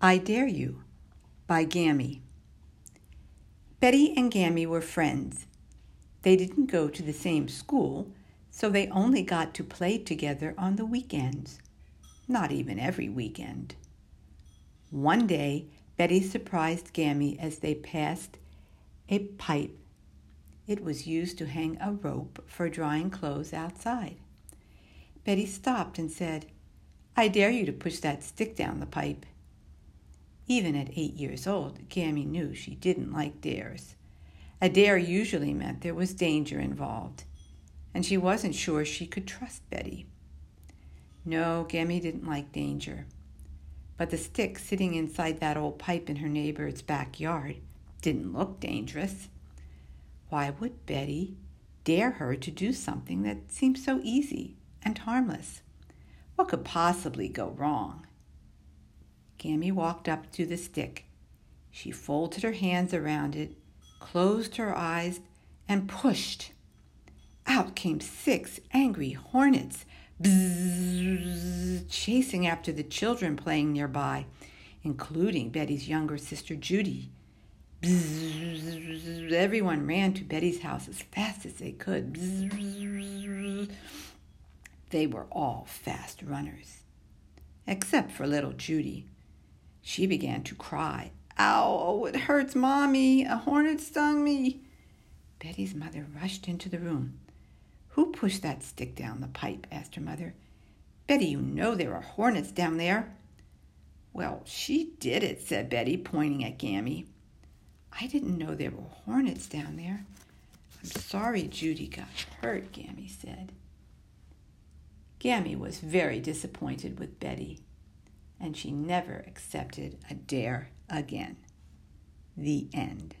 I Dare You by Gammy. Betty and Gammy were friends. They didn't go to the same school, so they only got to play together on the weekends. Not even every weekend. One day, Betty surprised Gammy as they passed a pipe. It was used to hang a rope for drying clothes outside. Betty stopped and said, I dare you to push that stick down the pipe. Even at eight years old, Gammy knew she didn't like dares. A dare usually meant there was danger involved, and she wasn't sure she could trust Betty. No, Gammy didn't like danger. But the stick sitting inside that old pipe in her neighbor's backyard didn't look dangerous. Why would Betty dare her to do something that seemed so easy and harmless? What could possibly go wrong? Gammy walked up to the stick. She folded her hands around it, closed her eyes, and pushed. Out came six angry hornets, bzzz, chasing after the children playing nearby, including Betty's younger sister Judy. Bzzz, everyone ran to Betty's house as fast as they could. Bzzz, they were all fast runners, except for little Judy. She began to cry. Ow, it hurts, Mommy. A hornet stung me. Betty's mother rushed into the room. Who pushed that stick down the pipe? asked her mother. Betty, you know there are hornets down there. Well, she did it, said Betty, pointing at Gammy. I didn't know there were hornets down there. I'm sorry Judy got hurt, Gammy said. Gammy was very disappointed with Betty and she never accepted a dare again. The end.